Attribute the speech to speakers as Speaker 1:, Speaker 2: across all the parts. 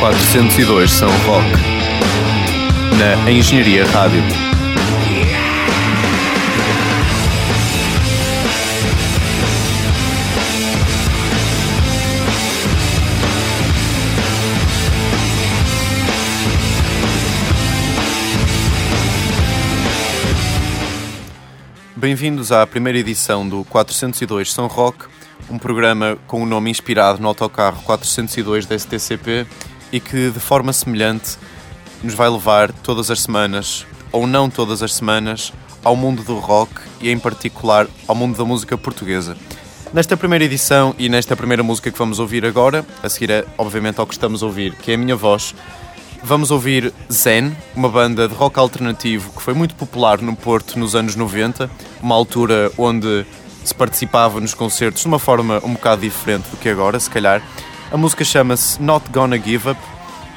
Speaker 1: 402 São Roque, na Engenharia Rádio. Bem-vindos à primeira edição do 402 São Roque, um programa com o um nome inspirado no autocarro 402 da STCP e que, de forma semelhante, nos vai levar todas as semanas, ou não todas as semanas, ao mundo do rock e, em particular, ao mundo da música portuguesa. Nesta primeira edição e nesta primeira música que vamos ouvir agora, a seguir, é, obviamente, ao que estamos a ouvir, que é a minha voz, vamos ouvir Zen, uma banda de rock alternativo que foi muito popular no Porto nos anos 90, uma altura onde se participava nos concertos de uma forma um bocado diferente do que agora, se calhar. A música chama-se Not Gonna Give Up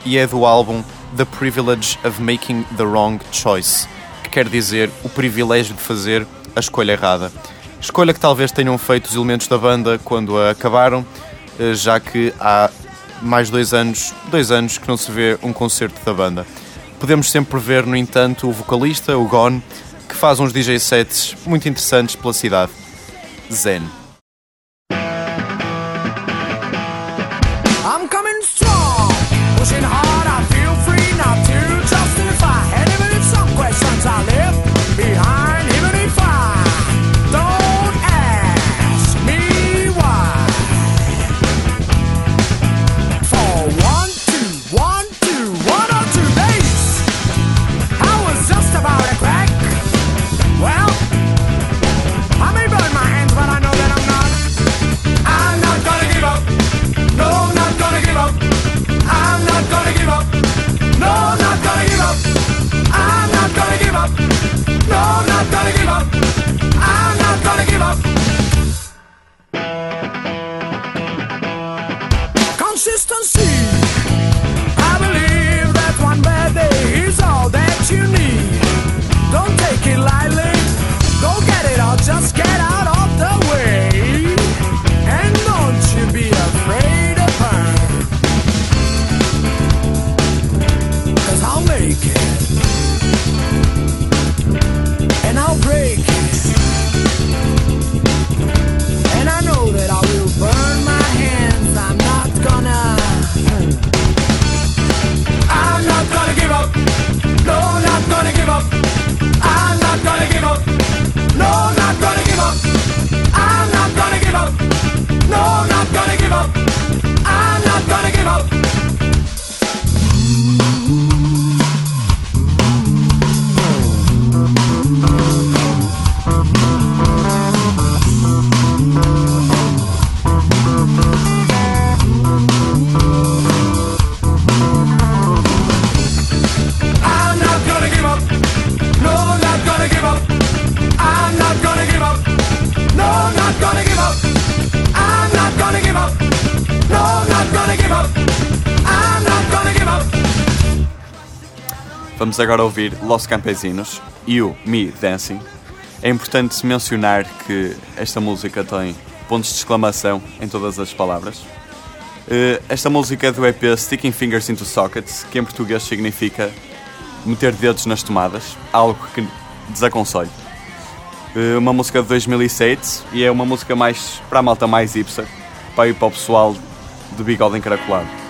Speaker 1: e é do álbum The Privilege of Making the Wrong Choice, que quer dizer o privilégio de fazer a escolha errada. Escolha que talvez tenham feito os elementos da banda quando a acabaram, eh, já que há mais dois anos, dois anos que não se vê um concerto da banda. Podemos sempre ver, no entanto, o vocalista, o Gone, que faz uns DJ sets muito interessantes pela cidade. Zen. give up. Vamos agora ouvir Los Campesinos, You, Me, Dancing. É importante mencionar que esta música tem pontos de exclamação em todas as palavras. Eh, esta música é do EP Sticking Fingers into Sockets, que em português significa meter dedos nas tomadas, algo que desaconselho. Eh, uma música de 2007 e é uma música mais para a malta mais hipster, para ir para o pessoal de bigode encaracolado.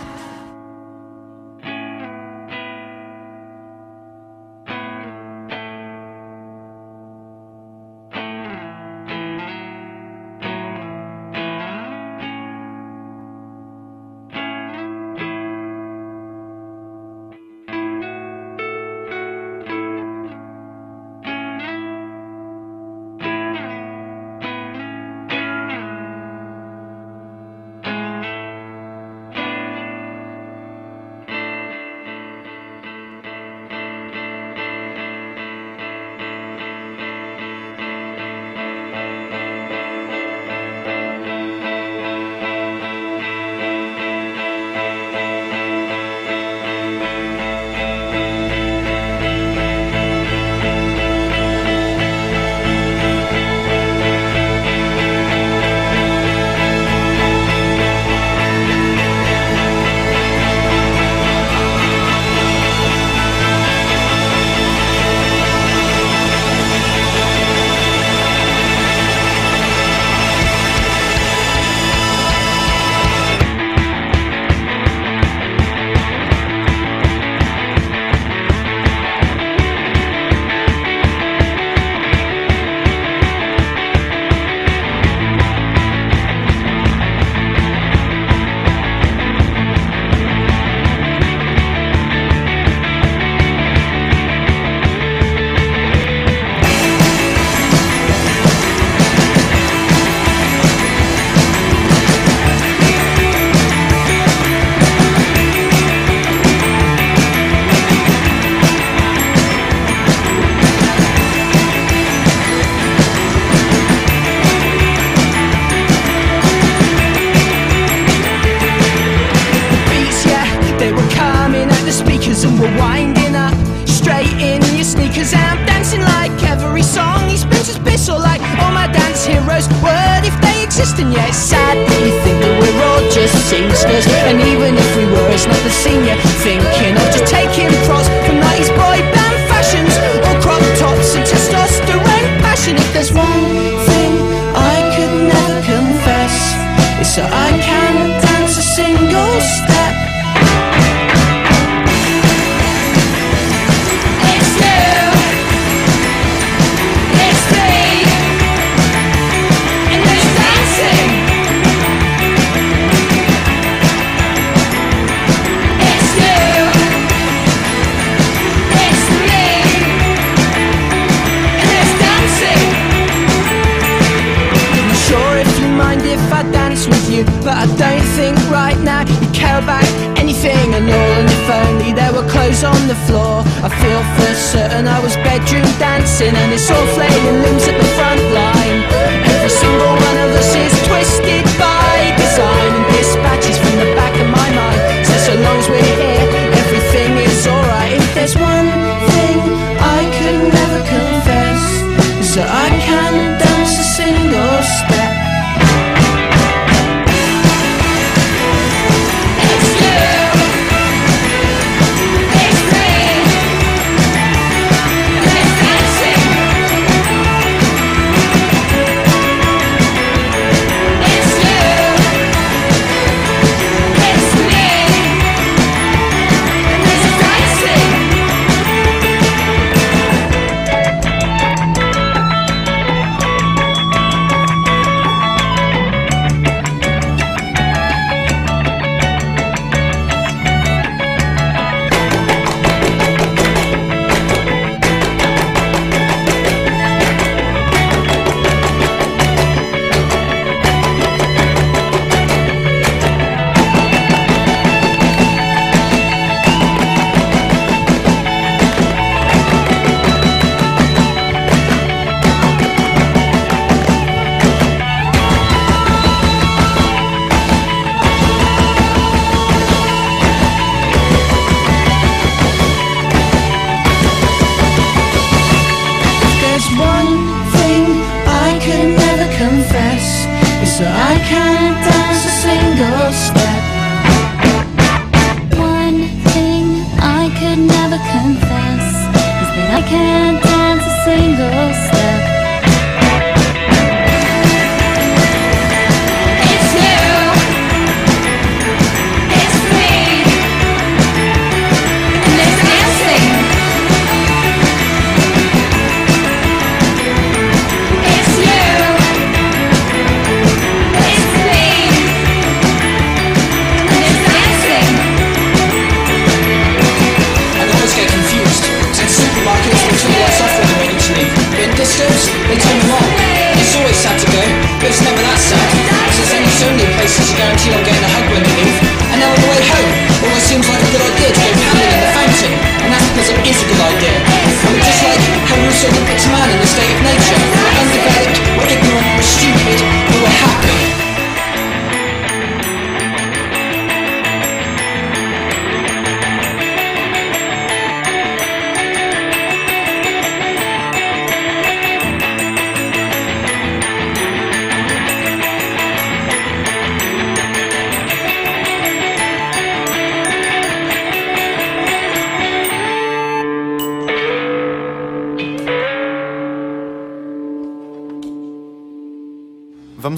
Speaker 2: about anything. And all And if only there were clothes on the floor. I feel for certain I was bedroom dancing And it's all flailing limbs at the front line.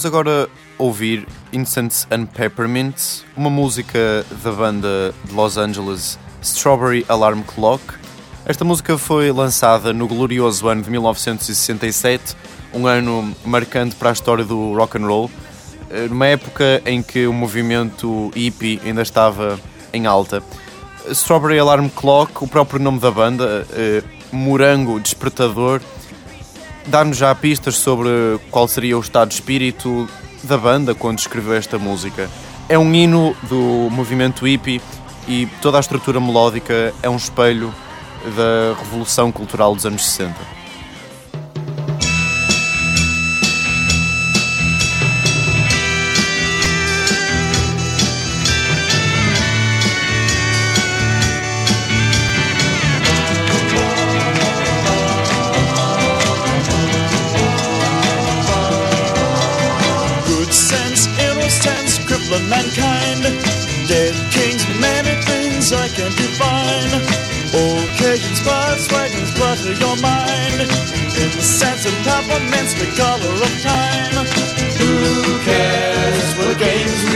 Speaker 3: vamos agora ouvir Incense and Peppermint, uma música da banda de Los Angeles Strawberry Alarm Clock. Esta música foi lançada no glorioso ano de 1967, um ano marcante para a história do rock and roll, eh, numa época em que o movimento hippie ainda estava em alta. Strawberry Alarm Clock, o próprio nome da banda, eh, Morango Despertador, dá-nos já pistas sobre qual seria o estado de espírito da banda quando escreveu esta música. É um hino do movimento hippie e toda a estrutura melódica é um espelho da revolução cultural dos anos 60.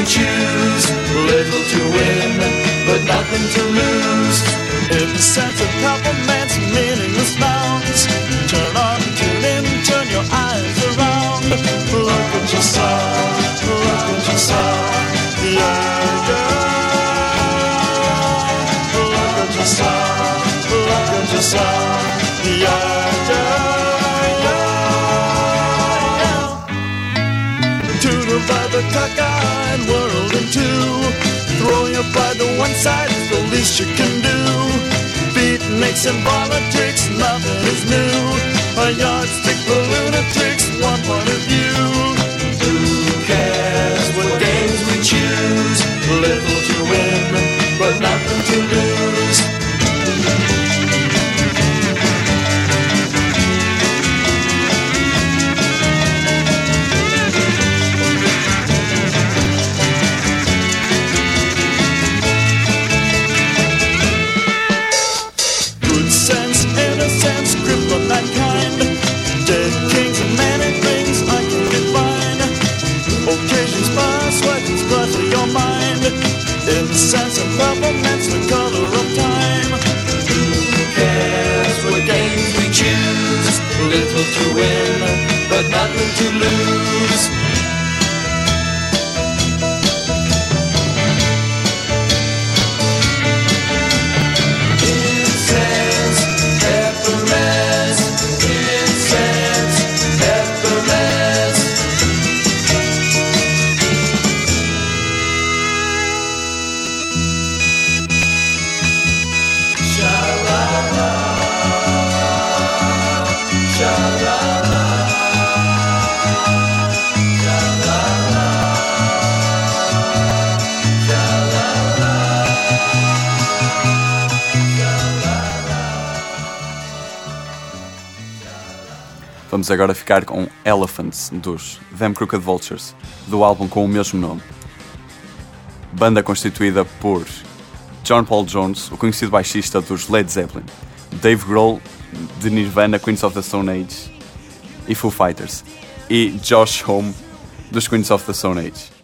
Speaker 4: Choose? Little to win, but nothing to lose. In the sense of peppermints, meaningless nouns. Turn on, tune in, turn your eyes around. Look at yourself, look at yourself. Yeah, yeah. Look at yourself, look at yourself. Yeah, yeah, yeah. To divide the cockeyed two. Throw your pride to one side is the least you can do. Beatniks and politics, nothing is new. A yardstick for lunatics, one point of view. Who cares what games we choose? Little to win, but nothing to lose. Win, but nothing to lose.
Speaker 5: Vamos agora ficar com Elephants dos Them Crooked Vultures, do álbum com o mesmo nome. Banda constituída por John Paul Jones, o conhecido baixista dos Led Zeppelin, Dave Grohl, de Nirvana, Queens of the Stone Age e Foo Fighters, e Josh Homme, dos Queens of the Stone Age.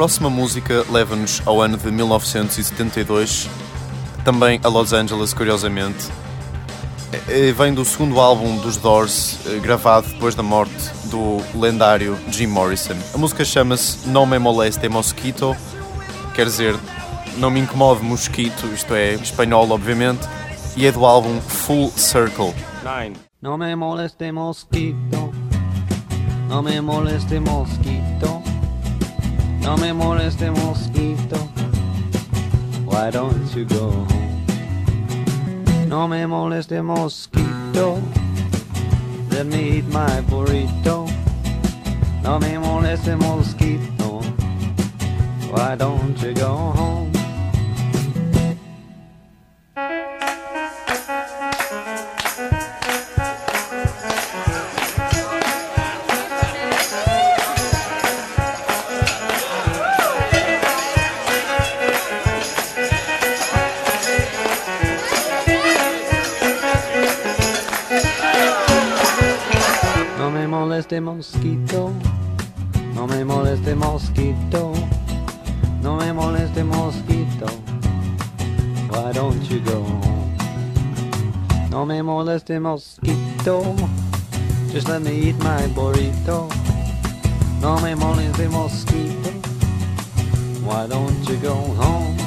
Speaker 3: Próxima música leva-nos ao ano de 1972, também a Los Angeles, curiosamente. Eh, eh, Vem do segundo álbum dos Doors, eh, gravado depois da morte do lendário Jim Morrison. A música chama-se Não Me Moleste Mosquito, quer dizer, Não Me Incomode Mosquito, isto é, espanhol, obviamente, e é do álbum Full Circle.
Speaker 6: No me moleste mosquito, no me moleste mosquito, no me moleste mosquito. Why don't you go home? No me moleste mosquito, let me eat my burrito. No me moleste mosquito, why don't you go home? Moleste mosquito, no me moleste mosquito, no me moleste mosquito. Why don't you go home? No me moleste mosquito, just let me eat my burrito. No me moleste mosquito, why don't you go home?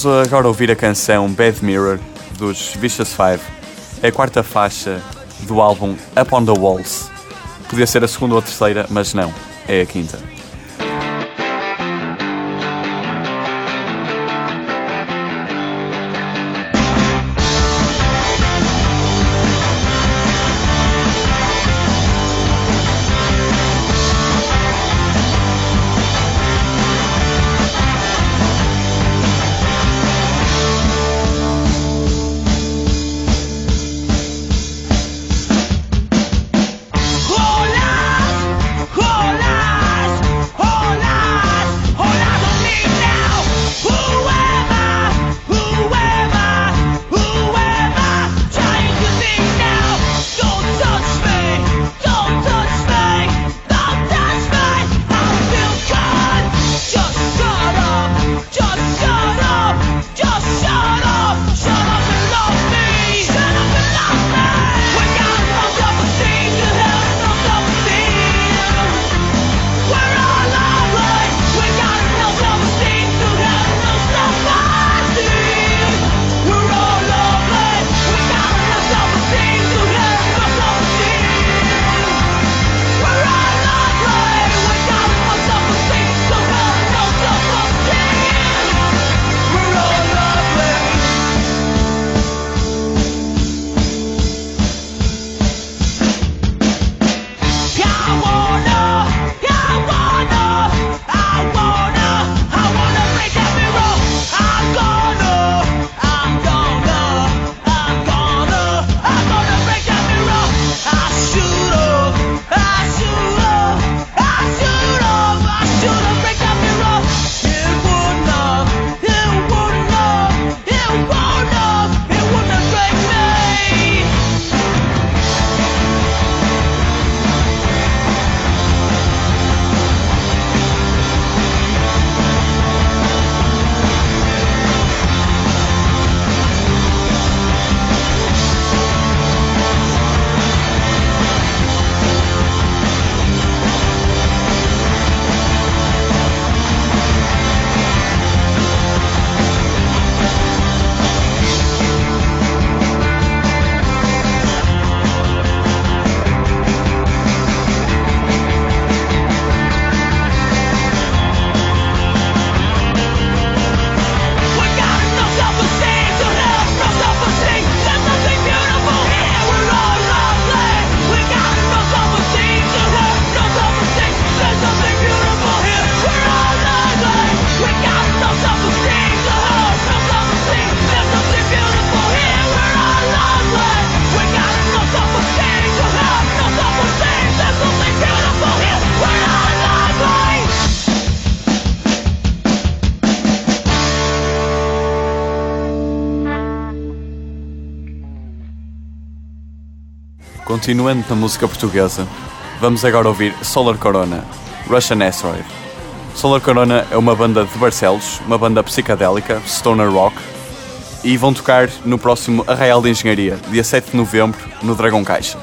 Speaker 7: Vamos agora ouvir a canção Bad Mirror dos Vicious Five. É a quarta faixa do álbum Up on the Walls. Podia ser a segunda ou a terceira, mas não, é a quinta. Continuando na música portuguesa, vamos agora ouvir Solar Corona, Russian Asteroid. Solar Corona é uma banda de Barcelos, uma banda psicadélica, stoner rock, e vão tocar no próximo Arraial de Engenharia, dia 7 de novembro, no Dragão Caixa.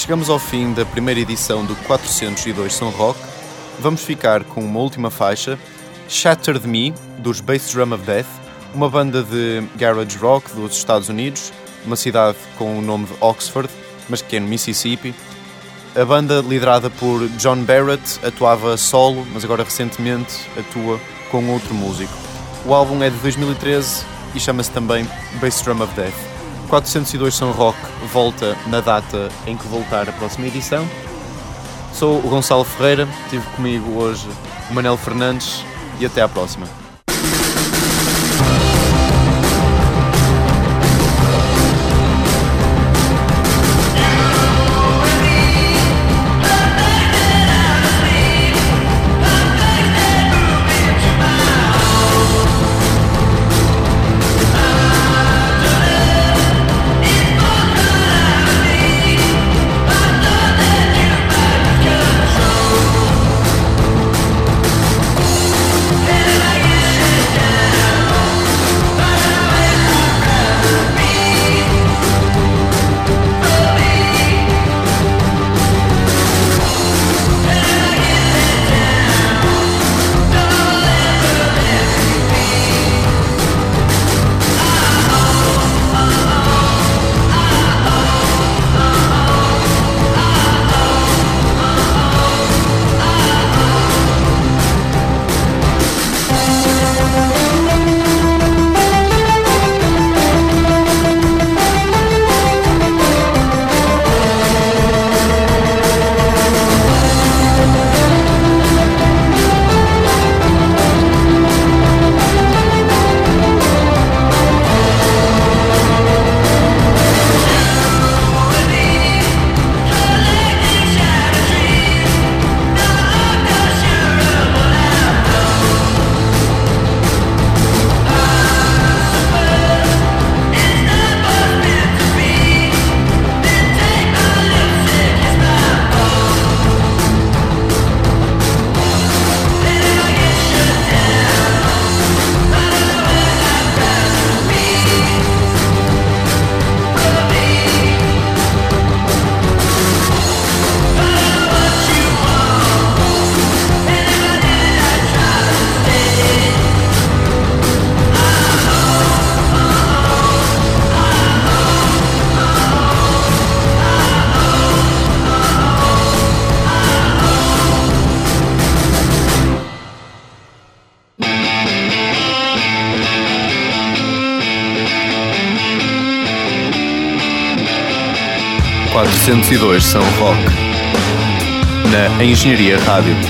Speaker 3: Chegamos ao fim da primeira edição do 402 São Rock. Vamos ficar com uma última faixa, Shattered Me, dos Bass Drum of Death, uma banda de garage rock dos Estados Unidos, uma cidade com o nome de Oxford, mas que é no Mississippi. A banda, liderada por John Barrett, atuava solo, mas agora recentemente atua com outro músico. O álbum é de 2013 e chama-se também Bass Drum of Death. 402 São Rock volta na data em que voltar a próxima edição. Sou o Gonçalo Ferreira, tive comigo hoje o Manel Fernandes e até à próxima. Quatrocentos e dois São Rock na Engenharia Rádio.